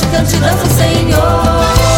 praticante dança, Senhor.